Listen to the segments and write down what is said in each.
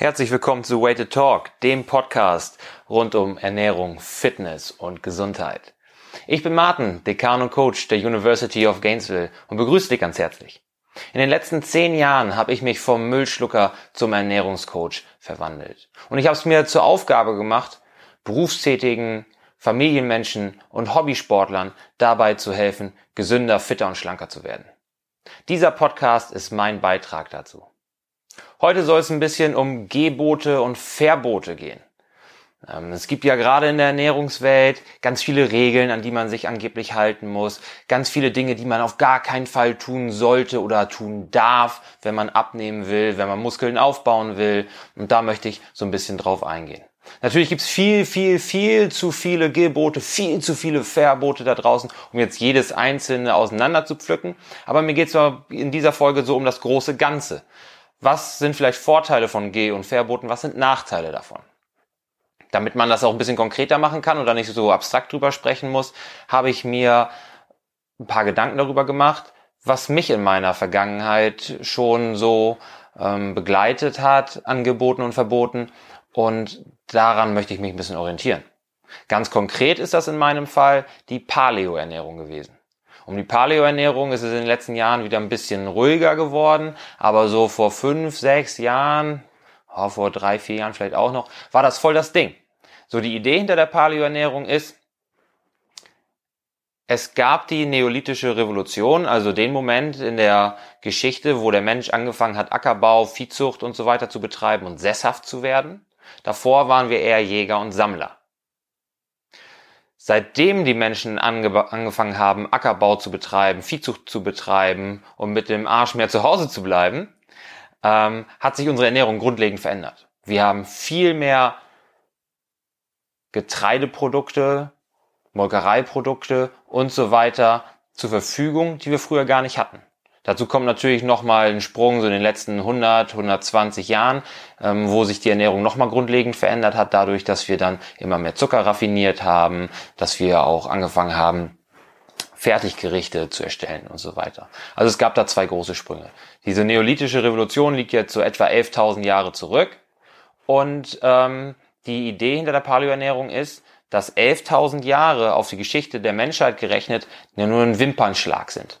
Herzlich willkommen zu to Talk, dem Podcast rund um Ernährung, Fitness und Gesundheit. Ich bin Martin, Dekan und Coach der University of Gainesville und begrüße dich ganz herzlich. In den letzten zehn Jahren habe ich mich vom Müllschlucker zum Ernährungscoach verwandelt. Und ich habe es mir zur Aufgabe gemacht, berufstätigen, Familienmenschen und Hobbysportlern dabei zu helfen, gesünder, fitter und schlanker zu werden. Dieser Podcast ist mein Beitrag dazu. Heute soll es ein bisschen um Gebote und Verbote gehen. Ähm, es gibt ja gerade in der Ernährungswelt ganz viele Regeln, an die man sich angeblich halten muss, ganz viele Dinge, die man auf gar keinen Fall tun sollte oder tun darf, wenn man abnehmen will, wenn man Muskeln aufbauen will. Und da möchte ich so ein bisschen drauf eingehen. Natürlich gibt's viel, viel, viel zu viele Gebote, viel zu viele Verbote da draußen, um jetzt jedes einzelne auseinander zu pflücken. Aber mir geht's in dieser Folge so um das große Ganze. Was sind vielleicht Vorteile von Geh- und Verboten? Was sind Nachteile davon? Damit man das auch ein bisschen konkreter machen kann oder nicht so abstrakt drüber sprechen muss, habe ich mir ein paar Gedanken darüber gemacht, was mich in meiner Vergangenheit schon so ähm, begleitet hat, angeboten und verboten. Und daran möchte ich mich ein bisschen orientieren. Ganz konkret ist das in meinem Fall die Paleo-Ernährung gewesen. Um die Paleo-Ernährung ist es in den letzten Jahren wieder ein bisschen ruhiger geworden, aber so vor fünf, sechs Jahren, oh, vor drei, vier Jahren vielleicht auch noch, war das voll das Ding. So die Idee hinter der Paleo-Ernährung ist, es gab die neolithische Revolution, also den Moment in der Geschichte, wo der Mensch angefangen hat, Ackerbau, Viehzucht und so weiter zu betreiben und sesshaft zu werden. Davor waren wir eher Jäger und Sammler. Seitdem die Menschen ange angefangen haben, Ackerbau zu betreiben, Viehzucht zu betreiben und mit dem Arsch mehr zu Hause zu bleiben, ähm, hat sich unsere Ernährung grundlegend verändert. Wir haben viel mehr Getreideprodukte, Molkereiprodukte und so weiter zur Verfügung, die wir früher gar nicht hatten. Dazu kommt natürlich nochmal ein Sprung so in den letzten 100, 120 Jahren, ähm, wo sich die Ernährung nochmal grundlegend verändert hat, dadurch, dass wir dann immer mehr Zucker raffiniert haben, dass wir auch angefangen haben, Fertiggerichte zu erstellen und so weiter. Also es gab da zwei große Sprünge. Diese neolithische Revolution liegt jetzt so etwa 11.000 Jahre zurück und ähm, die Idee hinter der Paleoernährung ist, dass 11.000 Jahre auf die Geschichte der Menschheit gerechnet nur ein Wimpernschlag sind.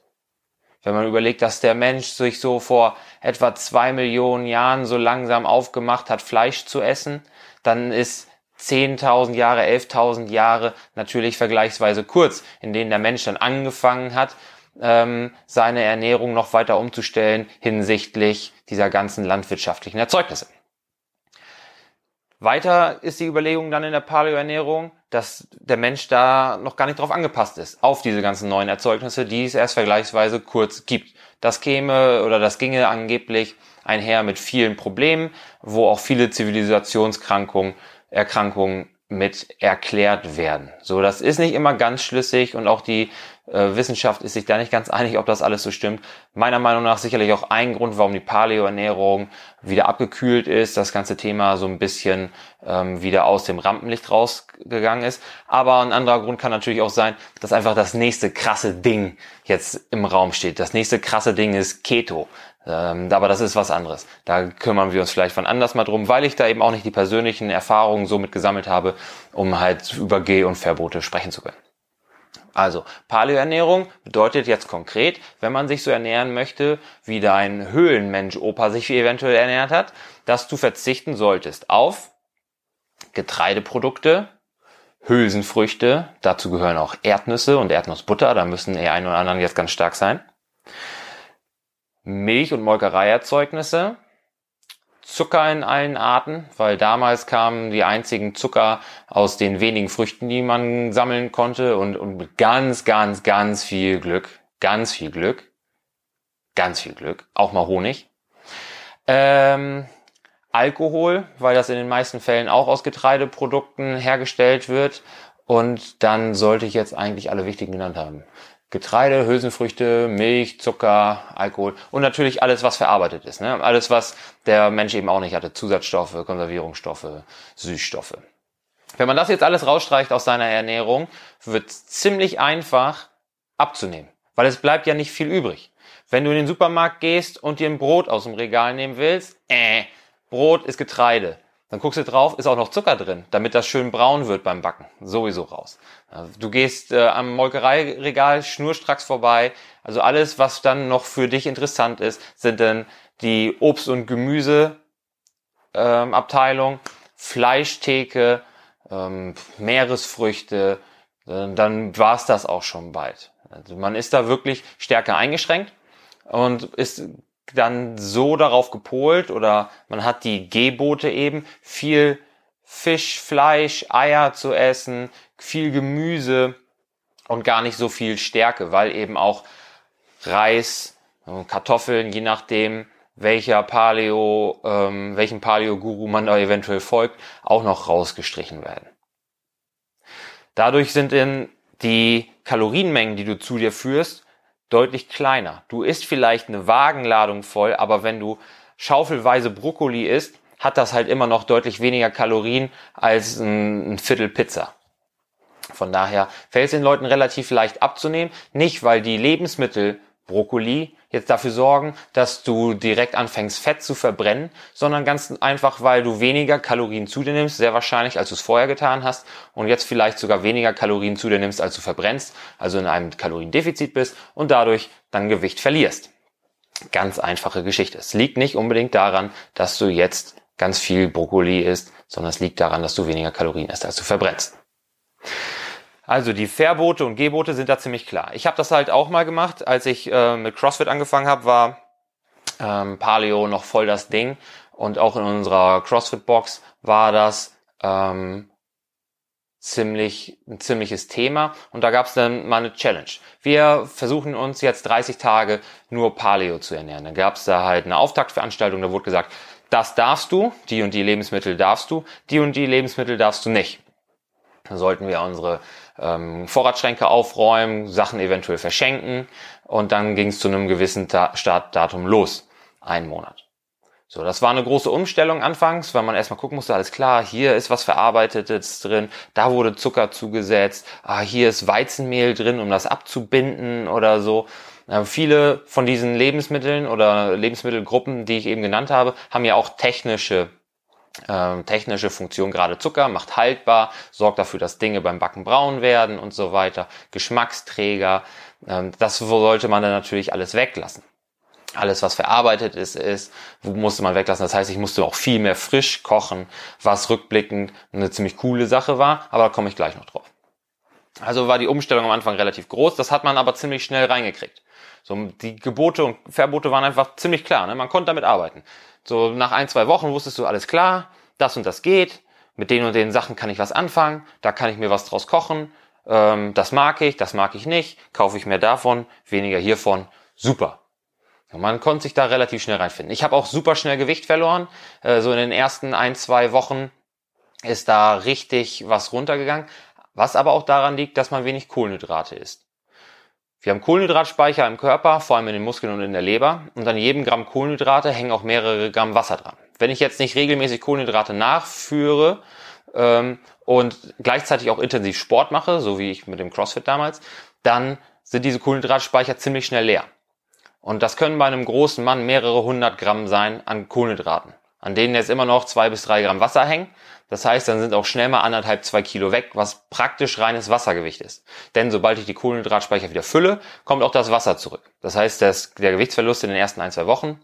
Wenn man überlegt, dass der Mensch sich so vor etwa zwei Millionen Jahren so langsam aufgemacht hat, Fleisch zu essen, dann ist 10.000 Jahre, 11.000 Jahre natürlich vergleichsweise kurz, in denen der Mensch dann angefangen hat, ähm, seine Ernährung noch weiter umzustellen hinsichtlich dieser ganzen landwirtschaftlichen Erzeugnisse. Weiter ist die Überlegung dann in der Paleoernährung, dass der Mensch da noch gar nicht drauf angepasst ist, auf diese ganzen neuen Erzeugnisse, die es erst vergleichsweise kurz gibt. Das käme oder das ginge angeblich einher mit vielen Problemen, wo auch viele Zivilisationskrankungen, Erkrankungen mit erklärt werden. So, das ist nicht immer ganz schlüssig und auch die äh, Wissenschaft ist sich da nicht ganz einig, ob das alles so stimmt. Meiner Meinung nach sicherlich auch ein Grund, warum die Paleo-Ernährung wieder abgekühlt ist, das ganze Thema so ein bisschen ähm, wieder aus dem Rampenlicht rausgegangen ist. Aber ein anderer Grund kann natürlich auch sein, dass einfach das nächste krasse Ding jetzt im Raum steht. Das nächste krasse Ding ist Keto. Ähm, aber das ist was anderes. Da kümmern wir uns vielleicht von anders mal drum, weil ich da eben auch nicht die persönlichen Erfahrungen so mit gesammelt habe, um halt über Geh- und Verbote sprechen zu können. Also, Paleoernährung bedeutet jetzt konkret, wenn man sich so ernähren möchte, wie dein Höhlenmensch-Opa sich eventuell ernährt hat, dass du verzichten solltest auf Getreideprodukte, Hülsenfrüchte, dazu gehören auch Erdnüsse und Erdnussbutter, da müssen die einen oder anderen jetzt ganz stark sein. Milch- und Molkereierzeugnisse, Zucker in allen Arten, weil damals kamen die einzigen Zucker aus den wenigen Früchten, die man sammeln konnte und, und ganz, ganz, ganz viel Glück, ganz viel Glück, ganz viel Glück, auch mal Honig. Ähm, Alkohol, weil das in den meisten Fällen auch aus Getreideprodukten hergestellt wird. Und dann sollte ich jetzt eigentlich alle wichtigen genannt haben. Getreide, Hülsenfrüchte, Milch, Zucker, Alkohol und natürlich alles, was verarbeitet ist. Ne? Alles, was der Mensch eben auch nicht hatte. Zusatzstoffe, Konservierungsstoffe, Süßstoffe. Wenn man das jetzt alles rausstreicht aus seiner Ernährung, wird ziemlich einfach abzunehmen. Weil es bleibt ja nicht viel übrig. Wenn du in den Supermarkt gehst und dir ein Brot aus dem Regal nehmen willst, äh, Brot ist Getreide. Dann guckst du drauf, ist auch noch Zucker drin, damit das schön braun wird beim Backen. Sowieso raus. Du gehst äh, am Molkereiregal schnurstracks vorbei. Also alles, was dann noch für dich interessant ist, sind dann die Obst- und Gemüseabteilung, ähm, Fleischtheke, ähm, Meeresfrüchte. Äh, dann war's das auch schon bald. Also man ist da wirklich stärker eingeschränkt und ist dann so darauf gepolt oder man hat die Gebote eben, viel Fisch, Fleisch, Eier zu essen, viel Gemüse und gar nicht so viel Stärke, weil eben auch Reis, Kartoffeln, je nachdem, welcher Paleo, ähm, welchen Paleo-Guru man da eventuell folgt, auch noch rausgestrichen werden. Dadurch sind in die Kalorienmengen, die du zu dir führst, deutlich kleiner. Du isst vielleicht eine Wagenladung voll, aber wenn du schaufelweise Brokkoli isst, hat das halt immer noch deutlich weniger Kalorien als ein, Viertel Pizza. Von daher fällt es den Leuten relativ leicht abzunehmen. Nicht, weil die Lebensmittel Brokkoli jetzt dafür sorgen, dass du direkt anfängst, Fett zu verbrennen, sondern ganz einfach, weil du weniger Kalorien zu dir nimmst, sehr wahrscheinlich, als du es vorher getan hast, und jetzt vielleicht sogar weniger Kalorien zu dir nimmst, als du verbrennst, also in einem Kaloriendefizit bist und dadurch dann Gewicht verlierst. Ganz einfache Geschichte. Es liegt nicht unbedingt daran, dass du jetzt ganz viel Brokkoli isst, sondern es liegt daran, dass du weniger Kalorien isst, als du verbrennst. Also die Verbote und Gebote sind da ziemlich klar. Ich habe das halt auch mal gemacht, als ich äh, mit CrossFit angefangen habe, war ähm, Paleo noch voll das Ding und auch in unserer CrossFit-Box war das ähm, ziemlich ein ziemliches Thema und da gab es dann mal eine Challenge. Wir versuchen uns jetzt 30 Tage nur Paleo zu ernähren. Dann gab es da halt eine Auftaktveranstaltung, da wurde gesagt, das darfst du, die und die Lebensmittel darfst du, die und die Lebensmittel darfst du nicht. Dann sollten wir unsere ähm, Vorratsschränke aufräumen, Sachen eventuell verschenken und dann ging es zu einem gewissen Ta Startdatum los. Ein Monat. So, das war eine große Umstellung anfangs, weil man erstmal gucken musste, alles klar, hier ist was Verarbeitetes drin, da wurde Zucker zugesetzt, ah, hier ist Weizenmehl drin, um das abzubinden oder so. Äh, viele von diesen Lebensmitteln oder Lebensmittelgruppen, die ich eben genannt habe, haben ja auch technische ähm, technische Funktion, gerade Zucker, macht haltbar, sorgt dafür, dass Dinge beim Backen braun werden und so weiter, Geschmacksträger, ähm, das sollte man dann natürlich alles weglassen. Alles, was verarbeitet ist, ist, musste man weglassen. Das heißt, ich musste auch viel mehr frisch kochen, was rückblickend eine ziemlich coole Sache war, aber da komme ich gleich noch drauf. Also war die Umstellung am Anfang relativ groß, das hat man aber ziemlich schnell reingekriegt. So, die Gebote und Verbote waren einfach ziemlich klar, ne? man konnte damit arbeiten. So nach ein, zwei Wochen wusstest du alles klar, das und das geht, mit den und den Sachen kann ich was anfangen, da kann ich mir was draus kochen, ähm, das mag ich, das mag ich nicht, kaufe ich mehr davon, weniger hiervon, super. Man konnte sich da relativ schnell reinfinden. Ich habe auch super schnell Gewicht verloren, äh, so in den ersten ein, zwei Wochen ist da richtig was runtergegangen, was aber auch daran liegt, dass man wenig Kohlenhydrate isst. Wir haben Kohlenhydratspeicher im Körper, vor allem in den Muskeln und in der Leber. Und an jedem Gramm Kohlenhydrate hängen auch mehrere Gramm Wasser dran. Wenn ich jetzt nicht regelmäßig Kohlenhydrate nachführe ähm, und gleichzeitig auch intensiv Sport mache, so wie ich mit dem CrossFit damals, dann sind diese Kohlenhydratspeicher ziemlich schnell leer. Und das können bei einem großen Mann mehrere hundert Gramm sein an Kohlenhydraten, an denen jetzt immer noch zwei bis drei Gramm Wasser hängen. Das heißt, dann sind auch schnell mal anderthalb, zwei Kilo weg, was praktisch reines Wassergewicht ist. Denn sobald ich die Kohlenhydratspeicher wieder fülle, kommt auch das Wasser zurück. Das heißt, dass der Gewichtsverlust in den ersten ein, zwei Wochen,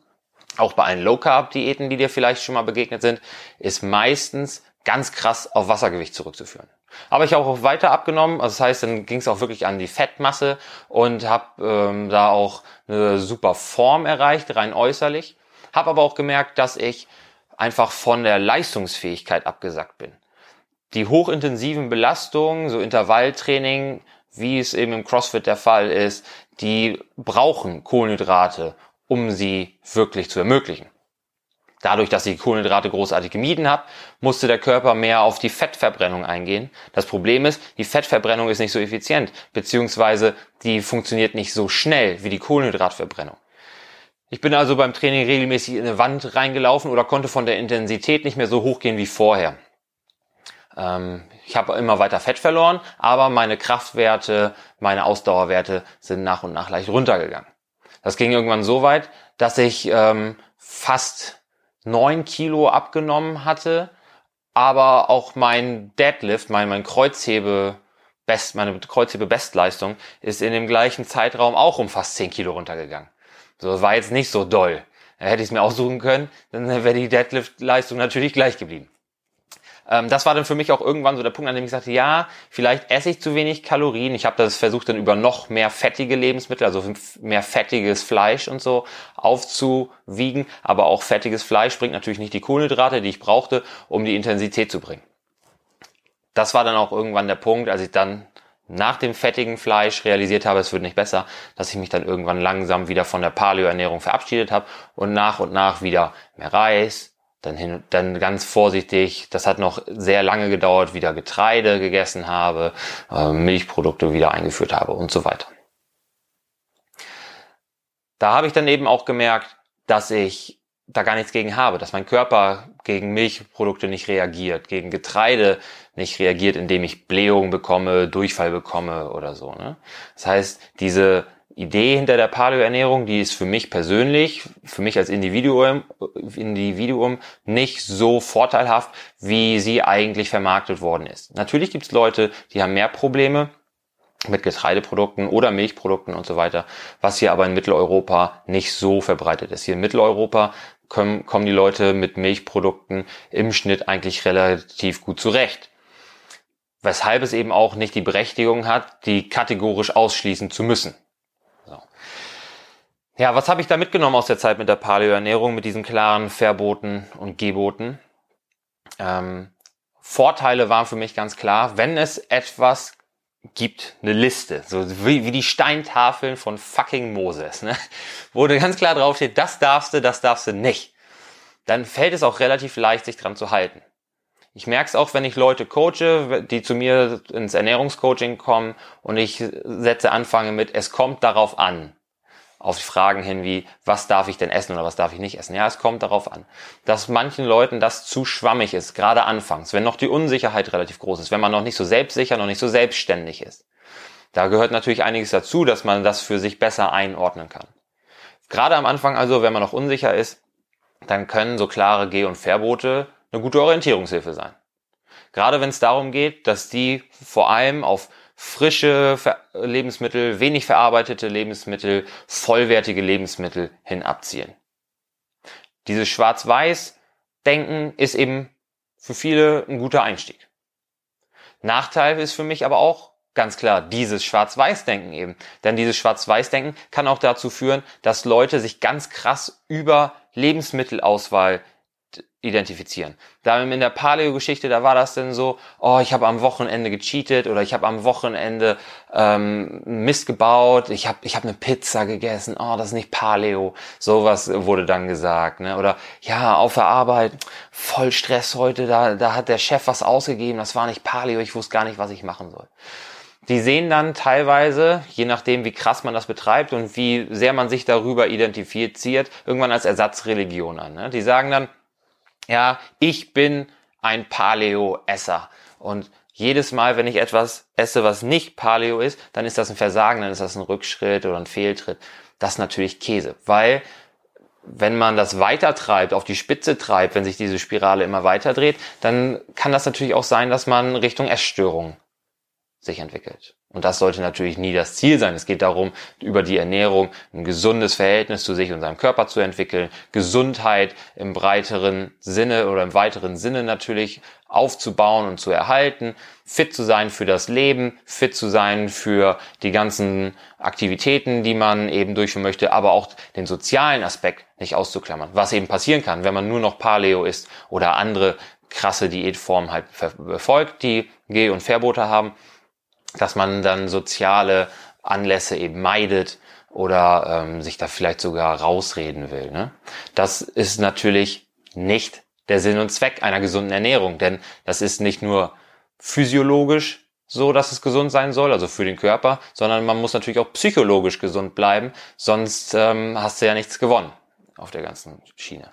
auch bei allen Low-Carb-Diäten, die dir vielleicht schon mal begegnet sind, ist meistens ganz krass auf Wassergewicht zurückzuführen. Aber ich habe auch weiter abgenommen, also das heißt, dann ging es auch wirklich an die Fettmasse und habe ähm, da auch eine super Form erreicht, rein äußerlich. Habe aber auch gemerkt, dass ich einfach von der Leistungsfähigkeit abgesackt bin. Die hochintensiven Belastungen, so Intervalltraining, wie es eben im CrossFit der Fall ist, die brauchen Kohlenhydrate, um sie wirklich zu ermöglichen. Dadurch, dass ich Kohlenhydrate großartig gemieden habe, musste der Körper mehr auf die Fettverbrennung eingehen. Das Problem ist, die Fettverbrennung ist nicht so effizient, beziehungsweise die funktioniert nicht so schnell wie die Kohlenhydratverbrennung. Ich bin also beim Training regelmäßig in eine Wand reingelaufen oder konnte von der Intensität nicht mehr so hoch gehen wie vorher. Ähm, ich habe immer weiter Fett verloren, aber meine Kraftwerte, meine Ausdauerwerte sind nach und nach leicht runtergegangen. Das ging irgendwann so weit, dass ich ähm, fast neun Kilo abgenommen hatte, aber auch mein Deadlift, mein, mein Kreuzhebe, Best, meine Kreuzhebe-Bestleistung ist in dem gleichen Zeitraum auch um fast zehn Kilo runtergegangen. So, das war jetzt nicht so doll. Hätte ich es mir aussuchen können, dann wäre die Deadlift-Leistung natürlich gleich geblieben. Ähm, das war dann für mich auch irgendwann so der Punkt, an dem ich sagte, ja, vielleicht esse ich zu wenig Kalorien. Ich habe das versucht dann über noch mehr fettige Lebensmittel, also mehr fettiges Fleisch und so aufzuwiegen. Aber auch fettiges Fleisch bringt natürlich nicht die Kohlenhydrate, die ich brauchte, um die Intensität zu bringen. Das war dann auch irgendwann der Punkt, als ich dann nach dem fettigen Fleisch realisiert habe, es wird nicht besser, dass ich mich dann irgendwann langsam wieder von der Paleo-Ernährung verabschiedet habe und nach und nach wieder mehr Reis, dann hin, dann ganz vorsichtig, das hat noch sehr lange gedauert, wieder Getreide gegessen habe, äh, Milchprodukte wieder eingeführt habe und so weiter. Da habe ich dann eben auch gemerkt, dass ich da gar nichts gegen habe, dass mein Körper gegen Milchprodukte nicht reagiert, gegen Getreide nicht reagiert, indem ich Blähung bekomme, Durchfall bekomme oder so. Ne? Das heißt, diese Idee hinter der Paleo-Ernährung, die ist für mich persönlich, für mich als Individuum, Individuum nicht so vorteilhaft, wie sie eigentlich vermarktet worden ist. Natürlich gibt es Leute, die haben mehr Probleme mit Getreideprodukten oder Milchprodukten und so weiter, was hier aber in Mitteleuropa nicht so verbreitet ist. Hier in Mitteleuropa kommen, kommen die Leute mit Milchprodukten im Schnitt eigentlich relativ gut zurecht. Weshalb es eben auch nicht die Berechtigung hat, die kategorisch ausschließen zu müssen. Ja, was habe ich da mitgenommen aus der Zeit mit der Paleo-Ernährung, mit diesen klaren Verboten und Geboten? Ähm, Vorteile waren für mich ganz klar, wenn es etwas gibt, eine Liste, so wie, wie die Steintafeln von fucking Moses, ne? wo ganz klar draufsteht, das darfst du, das darfst du nicht, dann fällt es auch relativ leicht, sich dran zu halten. Ich merke es auch, wenn ich Leute coache, die zu mir ins Ernährungscoaching kommen und ich setze anfange mit, es kommt darauf an auf Fragen hin wie, was darf ich denn essen oder was darf ich nicht essen? Ja, es kommt darauf an, dass manchen Leuten das zu schwammig ist, gerade anfangs, wenn noch die Unsicherheit relativ groß ist, wenn man noch nicht so selbstsicher, noch nicht so selbstständig ist. Da gehört natürlich einiges dazu, dass man das für sich besser einordnen kann. Gerade am Anfang also, wenn man noch unsicher ist, dann können so klare Geh- und Verbote eine gute Orientierungshilfe sein. Gerade wenn es darum geht, dass die vor allem auf frische Lebensmittel, wenig verarbeitete Lebensmittel, vollwertige Lebensmittel hin abzielen. Dieses Schwarz-Weiß-Denken ist eben für viele ein guter Einstieg. Nachteil ist für mich aber auch ganz klar dieses Schwarz-Weiß-Denken eben. Denn dieses Schwarz-Weiß-Denken kann auch dazu führen, dass Leute sich ganz krass über Lebensmittelauswahl identifizieren. Da in der Paleo-Geschichte, da war das denn so, oh, ich habe am Wochenende gecheatet oder ich habe am Wochenende ähm, Mist gebaut, ich habe ich hab eine Pizza gegessen, oh, das ist nicht Paleo. Sowas wurde dann gesagt. Ne? Oder ja, auf der Arbeit, voll Stress heute, da, da hat der Chef was ausgegeben, das war nicht Paleo, ich wusste gar nicht, was ich machen soll. Die sehen dann teilweise, je nachdem wie krass man das betreibt und wie sehr man sich darüber identifiziert, irgendwann als Ersatzreligion an. Ne? Die sagen dann, ja, ich bin ein Paleo-Esser. Und jedes Mal, wenn ich etwas esse, was nicht Paleo ist, dann ist das ein Versagen, dann ist das ein Rückschritt oder ein Fehltritt. Das ist natürlich Käse, weil wenn man das weiter treibt, auf die Spitze treibt, wenn sich diese Spirale immer weiter dreht, dann kann das natürlich auch sein, dass man Richtung Essstörung sich entwickelt. Und das sollte natürlich nie das Ziel sein. Es geht darum, über die Ernährung ein gesundes Verhältnis zu sich und seinem Körper zu entwickeln, Gesundheit im breiteren Sinne oder im weiteren Sinne natürlich aufzubauen und zu erhalten, fit zu sein für das Leben, fit zu sein für die ganzen Aktivitäten, die man eben durchführen möchte, aber auch den sozialen Aspekt nicht auszuklammern. Was eben passieren kann, wenn man nur noch Paleo ist oder andere krasse Diätformen halt befolgt, die Geh- und Verbote haben, dass man dann soziale Anlässe eben meidet oder ähm, sich da vielleicht sogar rausreden will. Ne? Das ist natürlich nicht der Sinn und Zweck einer gesunden Ernährung, denn das ist nicht nur physiologisch so, dass es gesund sein soll, also für den Körper, sondern man muss natürlich auch psychologisch gesund bleiben, sonst ähm, hast du ja nichts gewonnen auf der ganzen Schiene.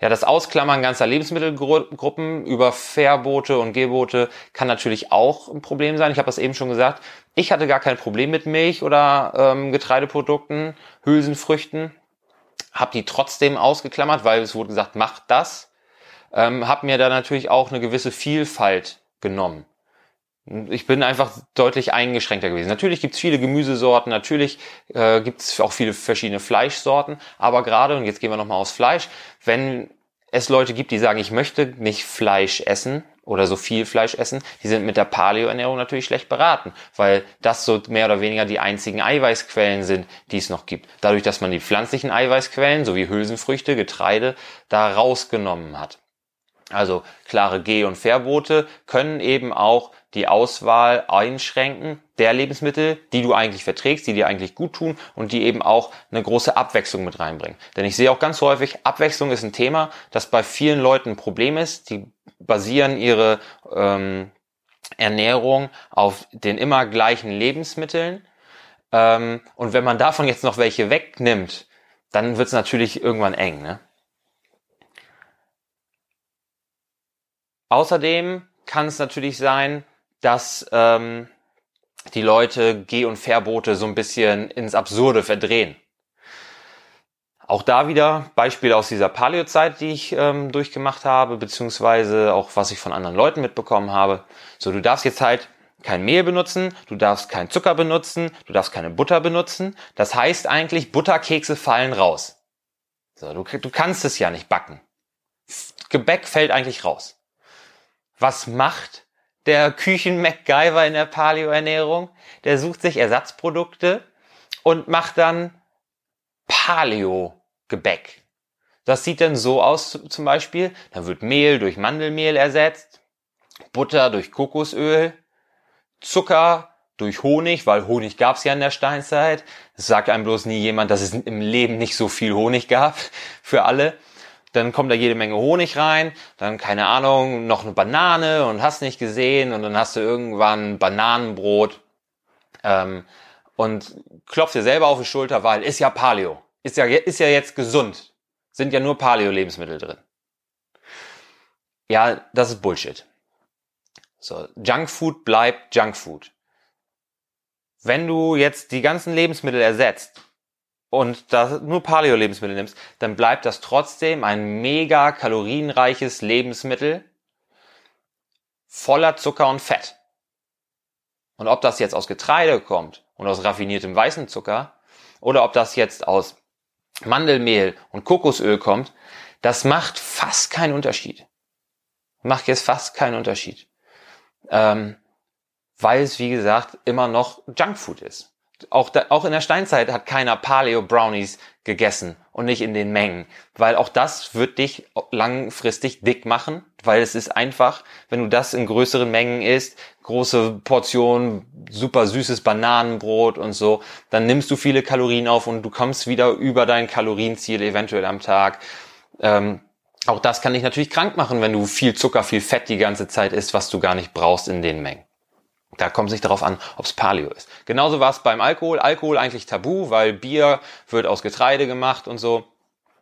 Ja, das Ausklammern ganzer Lebensmittelgruppen über Verbote und Gebote kann natürlich auch ein Problem sein. Ich habe das eben schon gesagt. Ich hatte gar kein Problem mit Milch oder ähm, Getreideprodukten, Hülsenfrüchten. habe die trotzdem ausgeklammert, weil es wurde gesagt, macht das. Ähm, habe mir da natürlich auch eine gewisse Vielfalt genommen. Ich bin einfach deutlich eingeschränkter gewesen. Natürlich gibt's viele Gemüsesorten, natürlich äh, gibt's auch viele verschiedene Fleischsorten, aber gerade, und jetzt gehen wir nochmal aufs Fleisch, wenn es Leute gibt, die sagen, ich möchte nicht Fleisch essen oder so viel Fleisch essen, die sind mit der Paleo-Ernährung natürlich schlecht beraten, weil das so mehr oder weniger die einzigen Eiweißquellen sind, die es noch gibt. Dadurch, dass man die pflanzlichen Eiweißquellen sowie Hülsenfrüchte, Getreide da rausgenommen hat. Also klare Geh- und Verbote können eben auch die Auswahl einschränken der Lebensmittel, die du eigentlich verträgst, die dir eigentlich gut tun und die eben auch eine große Abwechslung mit reinbringen. Denn ich sehe auch ganz häufig, Abwechslung ist ein Thema, das bei vielen Leuten ein Problem ist. Die basieren ihre ähm, Ernährung auf den immer gleichen Lebensmitteln. Ähm, und wenn man davon jetzt noch welche wegnimmt, dann wird es natürlich irgendwann eng. Ne? Außerdem kann es natürlich sein, dass ähm, die Leute Geh- und Verbote so ein bisschen ins Absurde verdrehen. Auch da wieder Beispiele aus dieser Paleo-Zeit, die ich ähm, durchgemacht habe, beziehungsweise auch was ich von anderen Leuten mitbekommen habe. So, du darfst jetzt halt kein Mehl benutzen, du darfst keinen Zucker benutzen, du darfst keine Butter benutzen. Das heißt eigentlich, Butterkekse fallen raus. So, du, du kannst es ja nicht backen. Gebäck fällt eigentlich raus. Was macht der Küchen-MacGyver in der Paleo-Ernährung, der sucht sich Ersatzprodukte und macht dann Paleo-Gebäck. Das sieht dann so aus zum Beispiel, dann wird Mehl durch Mandelmehl ersetzt, Butter durch Kokosöl, Zucker durch Honig, weil Honig gab es ja in der Steinzeit. Es sagt einem bloß nie jemand, dass es im Leben nicht so viel Honig gab für alle dann kommt da jede Menge Honig rein, dann keine Ahnung, noch eine Banane und hast nicht gesehen und dann hast du irgendwann Bananenbrot ähm, und klopfst dir selber auf die Schulter, weil ist ja Paleo, ist ja, ist ja jetzt gesund, sind ja nur Paleo-Lebensmittel drin. Ja, das ist Bullshit. So, Junkfood bleibt Junkfood. Wenn du jetzt die ganzen Lebensmittel ersetzt und da nur Paleo-Lebensmittel nimmst, dann bleibt das trotzdem ein mega kalorienreiches Lebensmittel voller Zucker und Fett. Und ob das jetzt aus Getreide kommt und aus raffiniertem weißen Zucker oder ob das jetzt aus Mandelmehl und Kokosöl kommt, das macht fast keinen Unterschied. Macht jetzt fast keinen Unterschied. Ähm, weil es, wie gesagt, immer noch Junkfood ist auch, da, auch in der Steinzeit hat keiner Paleo Brownies gegessen und nicht in den Mengen, weil auch das wird dich langfristig dick machen, weil es ist einfach, wenn du das in größeren Mengen isst, große Portionen, super süßes Bananenbrot und so, dann nimmst du viele Kalorien auf und du kommst wieder über dein Kalorienziel eventuell am Tag. Ähm, auch das kann dich natürlich krank machen, wenn du viel Zucker, viel Fett die ganze Zeit isst, was du gar nicht brauchst in den Mengen. Da kommt es nicht darauf an, ob es Paleo ist. Genauso war es beim Alkohol. Alkohol eigentlich tabu, weil Bier wird aus Getreide gemacht und so.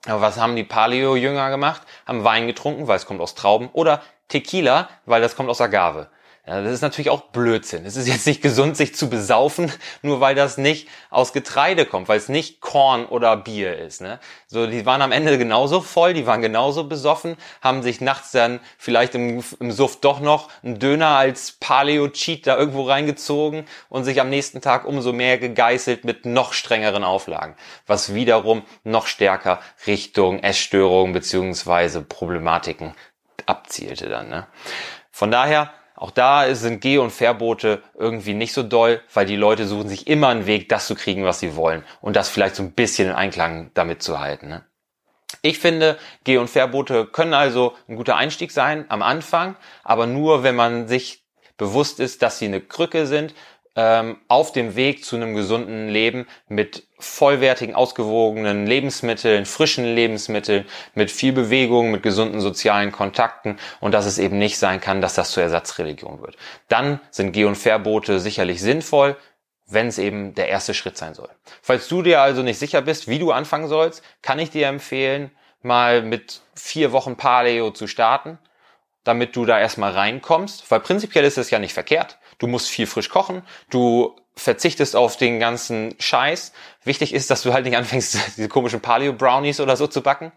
Aber was haben die Paleo-Jünger gemacht? Haben Wein getrunken, weil es kommt aus Trauben. Oder Tequila, weil das kommt aus Agave. Ja, das ist natürlich auch Blödsinn. Es ist jetzt nicht gesund, sich zu besaufen, nur weil das nicht aus Getreide kommt, weil es nicht Korn oder Bier ist. Ne? So, die waren am Ende genauso voll, die waren genauso besoffen, haben sich nachts dann vielleicht im, im Suff doch noch einen Döner als Paleo-Cheat da irgendwo reingezogen und sich am nächsten Tag umso mehr gegeißelt mit noch strengeren Auflagen, was wiederum noch stärker Richtung Essstörungen beziehungsweise Problematiken abzielte dann. Ne? Von daher auch da sind Geh- und Verbote irgendwie nicht so doll, weil die Leute suchen sich immer einen Weg, das zu kriegen, was sie wollen und das vielleicht so ein bisschen in Einklang damit zu halten. Ne? Ich finde, Geh- und Verbote können also ein guter Einstieg sein am Anfang, aber nur, wenn man sich bewusst ist, dass sie eine Krücke sind, ähm, auf dem Weg zu einem gesunden Leben mit vollwertigen, ausgewogenen Lebensmitteln, frischen Lebensmitteln, mit viel Bewegung, mit gesunden sozialen Kontakten und dass es eben nicht sein kann, dass das zur Ersatzreligion wird. Dann sind Geh- und Verbote sicherlich sinnvoll, wenn es eben der erste Schritt sein soll. Falls du dir also nicht sicher bist, wie du anfangen sollst, kann ich dir empfehlen, mal mit vier Wochen Paleo zu starten, damit du da erstmal reinkommst, weil prinzipiell ist es ja nicht verkehrt. Du musst viel frisch kochen, du verzichtest auf den ganzen Scheiß. Wichtig ist, dass du halt nicht anfängst, diese komischen Paleo-Brownies oder so zu backen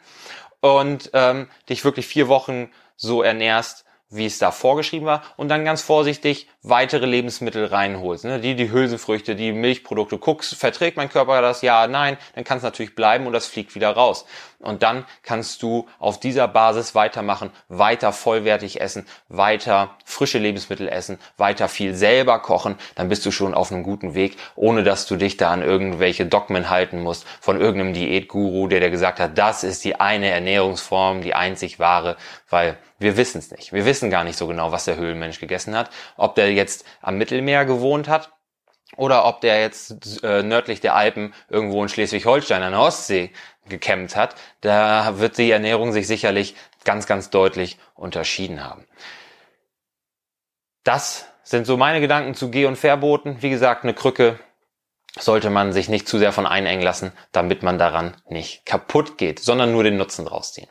und ähm, dich wirklich vier Wochen so ernährst, wie es da vorgeschrieben war und dann ganz vorsichtig weitere Lebensmittel reinholst. Ne? Die, die Hülsenfrüchte, die Milchprodukte, guckst, verträgt mein Körper das? Ja, nein, dann kann es natürlich bleiben und das fliegt wieder raus. Und dann kannst du auf dieser Basis weitermachen, weiter vollwertig essen, weiter frische Lebensmittel essen, weiter viel selber kochen, dann bist du schon auf einem guten Weg, ohne dass du dich da an irgendwelche Dogmen halten musst von irgendeinem Diätguru, der dir gesagt hat, das ist die eine Ernährungsform, die einzig wahre, weil wir wissen es nicht. Wir wissen gar nicht so genau, was der Höhlenmensch gegessen hat. Ob der jetzt am Mittelmeer gewohnt hat oder ob der jetzt äh, nördlich der Alpen irgendwo in Schleswig-Holstein an der Ostsee gekämmt hat, da wird die Ernährung sich sicherlich ganz, ganz deutlich unterschieden haben. Das sind so meine Gedanken zu Geh- und Verboten. Wie gesagt, eine Krücke sollte man sich nicht zu sehr von einengen lassen, damit man daran nicht kaputt geht, sondern nur den Nutzen draus ziehen.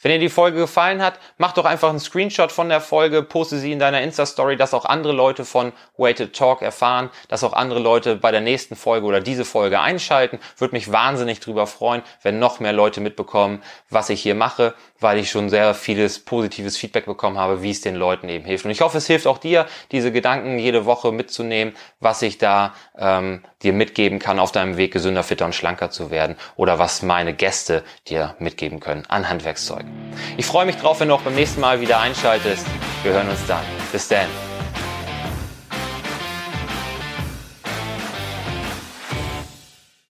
Wenn dir die Folge gefallen hat, mach doch einfach einen Screenshot von der Folge, poste sie in deiner Insta-Story, dass auch andere Leute von Weighted Talk erfahren, dass auch andere Leute bei der nächsten Folge oder diese Folge einschalten. Würde mich wahnsinnig drüber freuen, wenn noch mehr Leute mitbekommen, was ich hier mache, weil ich schon sehr vieles positives Feedback bekommen habe, wie es den Leuten eben hilft. Und ich hoffe, es hilft auch dir, diese Gedanken jede Woche mitzunehmen, was ich da ähm, dir mitgeben kann auf deinem Weg, gesünder, fitter und schlanker zu werden oder was meine Gäste dir mitgeben können an Handwerkszeug. Ich freue mich drauf, wenn du auch beim nächsten Mal wieder einschaltest. Wir hören uns dann. Bis dann.